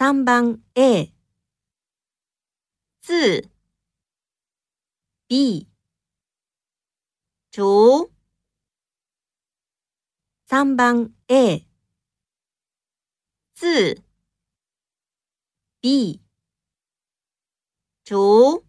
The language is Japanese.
3番 A 字 B 竹3番 A 自 B 竹